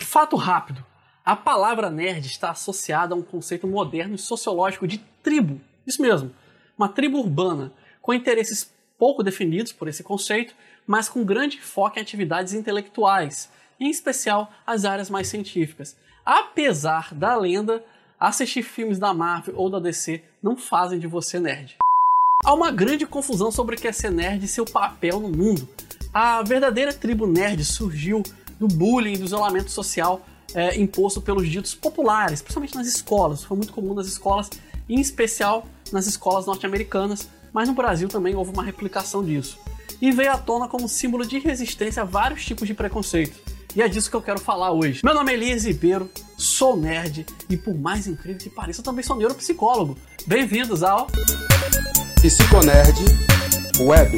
Fato rápido: a palavra nerd está associada a um conceito moderno e sociológico de tribo. Isso mesmo, uma tribo urbana, com interesses pouco definidos por esse conceito, mas com grande foco em atividades intelectuais, em especial as áreas mais científicas. Apesar da lenda, assistir filmes da Marvel ou da DC não fazem de você nerd. Há uma grande confusão sobre o que é ser nerd e seu papel no mundo. A verdadeira tribo nerd surgiu do bullying do isolamento social é, imposto pelos ditos populares, principalmente nas escolas. Foi muito comum nas escolas, em especial nas escolas norte-americanas, mas no Brasil também houve uma replicação disso. E veio à tona como símbolo de resistência a vários tipos de preconceito. E é disso que eu quero falar hoje. Meu nome é Elias Ribeiro, sou nerd e, por mais incrível que pareça, eu também sou neuropsicólogo. Bem-vindos ao Psiconerd Web.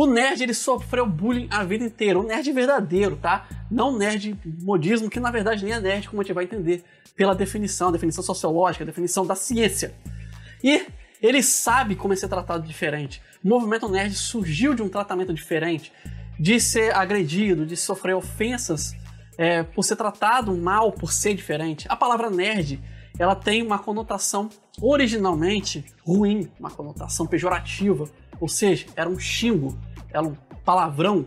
O nerd ele sofreu bullying a vida inteira, o nerd verdadeiro, tá? Não nerd modismo, que na verdade nem é nerd, como a gente vai entender pela definição, definição sociológica, definição da ciência. E ele sabe como é ser tratado diferente. O movimento nerd surgiu de um tratamento diferente, de ser agredido, de sofrer ofensas é, por ser tratado mal, por ser diferente. A palavra nerd ela tem uma conotação originalmente ruim, uma conotação pejorativa, ou seja, era um xingo era um palavrão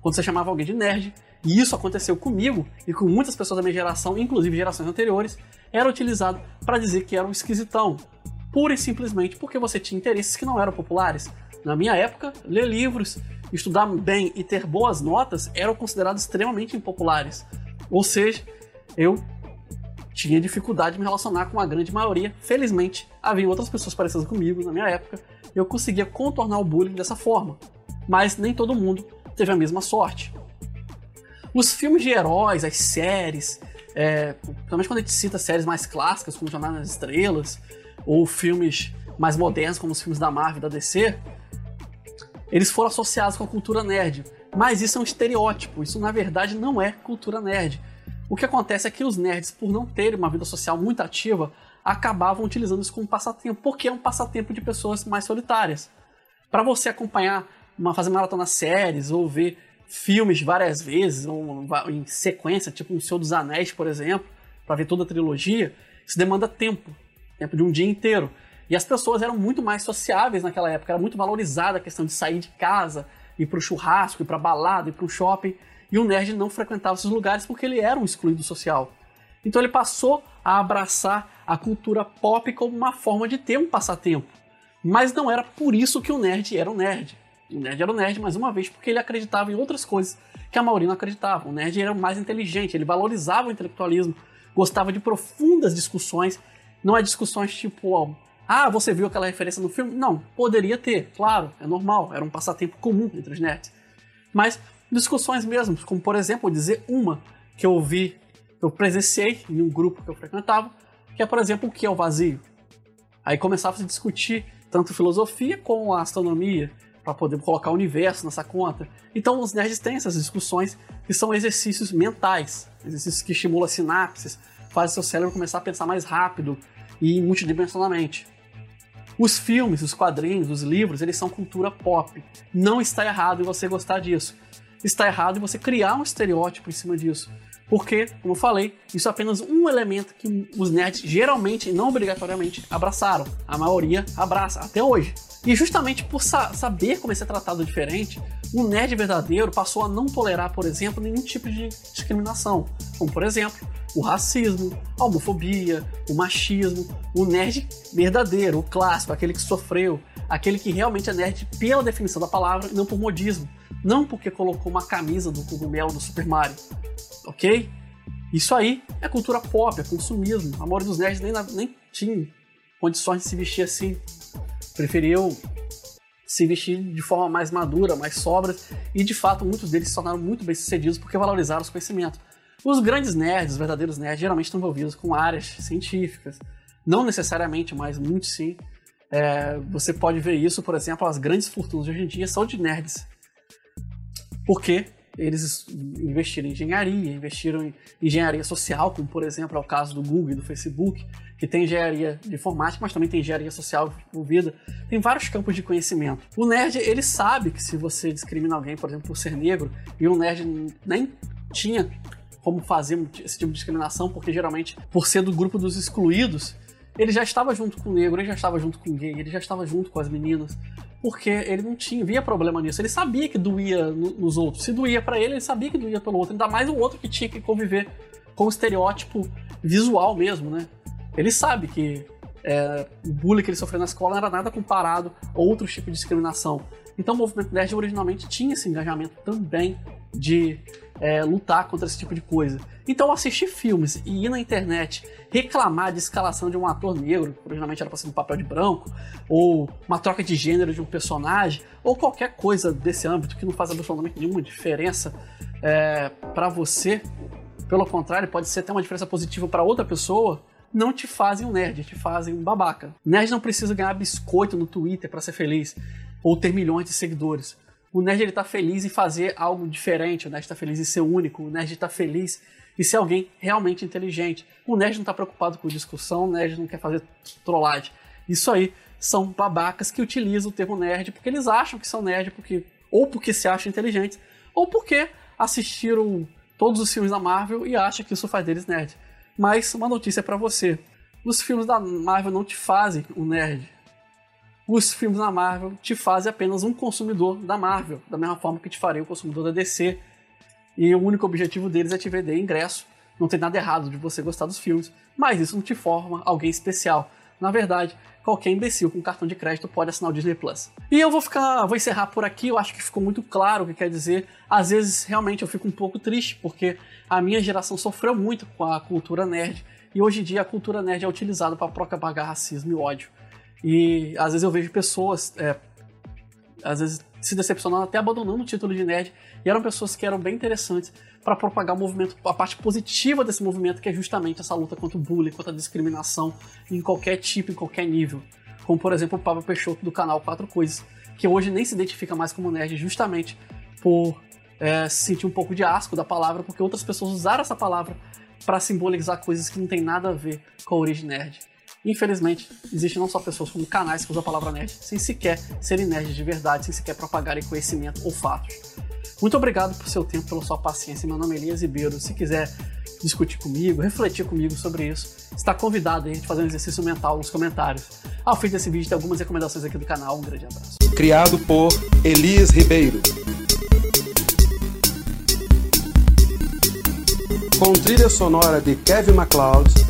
quando você chamava alguém de nerd. E isso aconteceu comigo e com muitas pessoas da minha geração, inclusive gerações anteriores, era utilizado para dizer que era um esquisitão. Pura e simplesmente porque você tinha interesses que não eram populares. Na minha época, ler livros, estudar bem e ter boas notas eram considerados extremamente impopulares. Ou seja, eu tinha dificuldade de me relacionar com a grande maioria. Felizmente, havia outras pessoas parecidas comigo na minha época, e eu conseguia contornar o bullying dessa forma mas nem todo mundo teve a mesma sorte. Os filmes de heróis, as séries, é, principalmente quando a gente cita séries mais clássicas, como Jornada nas Estrelas, ou filmes mais modernos, como os filmes da Marvel e da DC, eles foram associados com a cultura nerd. Mas isso é um estereótipo, isso na verdade não é cultura nerd. O que acontece é que os nerds, por não terem uma vida social muito ativa, acabavam utilizando isso como passatempo, porque é um passatempo de pessoas mais solitárias. Para você acompanhar uma, fazer maratona séries ou ver filmes várias vezes, ou em sequência, tipo um Senhor dos Anéis, por exemplo, para ver toda a trilogia, isso demanda tempo, tempo de um dia inteiro. E as pessoas eram muito mais sociáveis naquela época, era muito valorizada a questão de sair de casa, ir para o churrasco, ir para balada, ir para o shopping. E o nerd não frequentava esses lugares porque ele era um excluído social. Então ele passou a abraçar a cultura pop como uma forma de ter um passatempo. Mas não era por isso que o nerd era um nerd. O nerd era o nerd, mais uma vez, porque ele acreditava em outras coisas que a maioria não acreditava. O nerd era mais inteligente, ele valorizava o intelectualismo, gostava de profundas discussões. Não é discussões tipo, ah, você viu aquela referência no filme? Não, poderia ter, claro, é normal, era um passatempo comum entre os nerds. Mas discussões mesmo, como por exemplo, dizer uma que eu vi, eu presenciei em um grupo que eu frequentava, que é, por exemplo, o que é o vazio. Aí começava a se discutir tanto filosofia como a astronomia, para poder colocar o universo nessa conta. Então os nerds têm essas discussões que são exercícios mentais, exercícios que estimulam sinapses, fazem seu cérebro começar a pensar mais rápido e multidimensionalmente. Os filmes, os quadrinhos, os livros, eles são cultura pop. Não está errado você gostar disso. Está errado em você criar um estereótipo em cima disso. Porque, como eu falei, isso é apenas um elemento que os nerds geralmente e não obrigatoriamente abraçaram. A maioria abraça, até hoje. E justamente por sa saber como é ser tratado diferente, o nerd verdadeiro passou a não tolerar, por exemplo, nenhum tipo de discriminação, como por exemplo, o racismo, a homofobia, o machismo, o nerd verdadeiro, o clássico, aquele que sofreu, aquele que realmente é nerd pela definição da palavra e não por modismo, não porque colocou uma camisa do cogumelo do Super Mario, ok? Isso aí é cultura pop, é consumismo. A maioria dos nerds nem, nem tinha condições de se vestir assim preferiu se vestir de forma mais madura, mais sobra, e de fato muitos deles se tornaram muito bem sucedidos porque valorizaram os conhecimentos. Os grandes nerds, os verdadeiros nerds, geralmente estão envolvidos com áreas científicas, não necessariamente, mas muito sim. É, você pode ver isso, por exemplo, as grandes fortunas de hoje em dia são de nerds. Porque eles investiram em engenharia, investiram em engenharia social, como por exemplo é o caso do Google e do Facebook, que tem engenharia de informática, mas também tem engenharia social envolvida. Tem vários campos de conhecimento. O nerd, ele sabe que se você discrimina alguém, por exemplo, por ser negro, e o nerd nem tinha como fazer esse tipo de discriminação, porque geralmente, por ser do grupo dos excluídos, ele já estava junto com o negro, ele já estava junto com o gay, ele já estava junto com as meninas, porque ele não tinha, via problema nisso. Ele sabia que doía nos outros. Se doía para ele, ele sabia que doía pelo outro. Ainda mais o outro que tinha que conviver com o estereótipo visual mesmo, né? Ele sabe que é, o bullying que ele sofreu na escola não era nada comparado a outros tipos de discriminação. Então o movimento nerd originalmente tinha esse engajamento também de é, lutar contra esse tipo de coisa. Então assistir filmes e ir na internet reclamar de escalação de um ator negro, que originalmente era para ser um papel de branco, ou uma troca de gênero de um personagem, ou qualquer coisa desse âmbito que não faz absolutamente nenhuma diferença é, para você, pelo contrário, pode ser até uma diferença positiva para outra pessoa, não te fazem um nerd, te fazem um babaca. Nerd não precisa ganhar biscoito no Twitter para ser feliz, ou ter milhões de seguidores. O nerd ele tá feliz em fazer algo diferente, o nerd tá feliz em ser único, o nerd tá feliz em ser alguém realmente inteligente. O nerd não tá preocupado com discussão, o nerd não quer fazer trollagem. Isso aí são babacas que utilizam o termo nerd porque eles acham que são nerd, porque, ou porque se acham inteligentes, ou porque assistiram todos os filmes da Marvel e acham que isso faz deles nerd. Mas uma notícia para você: os filmes da Marvel não te fazem um nerd os filmes da Marvel te fazem apenas um consumidor da Marvel, da mesma forma que te faria um consumidor da DC. E o único objetivo deles é te vender ingresso. Não tem nada errado de você gostar dos filmes, mas isso não te forma alguém especial. Na verdade, qualquer imbecil com cartão de crédito pode assinar o Disney Plus. E eu vou ficar, vou encerrar por aqui. Eu acho que ficou muito claro o que quer dizer. Às vezes, realmente, eu fico um pouco triste porque a minha geração sofreu muito com a cultura nerd e hoje em dia a cultura nerd é utilizada para propagar racismo e ódio. E às vezes eu vejo pessoas, é, às vezes se decepcionando, até abandonando o título de nerd. E eram pessoas que eram bem interessantes para propagar o movimento, a parte positiva desse movimento, que é justamente essa luta contra o bullying, contra a discriminação em qualquer tipo, em qualquer nível. Como, por exemplo, o Pablo Peixoto do canal Quatro Coisas, que hoje nem se identifica mais como nerd, justamente por é, sentir um pouco de asco da palavra, porque outras pessoas usaram essa palavra para simbolizar coisas que não tem nada a ver com a origem nerd. Infelizmente, existem não só pessoas como canais que usam a palavra nerd sem sequer serem nerds de verdade, sem sequer propagarem conhecimento ou fatos. Muito obrigado por seu tempo, pela sua paciência. Meu nome é Elias Ribeiro. Se quiser discutir comigo, refletir comigo sobre isso, está convidado a gente fazer um exercício mental nos comentários. Ao fim desse vídeo, tem algumas recomendações aqui do canal. Um grande abraço. Criado por Elias Ribeiro. Com trilha sonora de Kevin MacLeod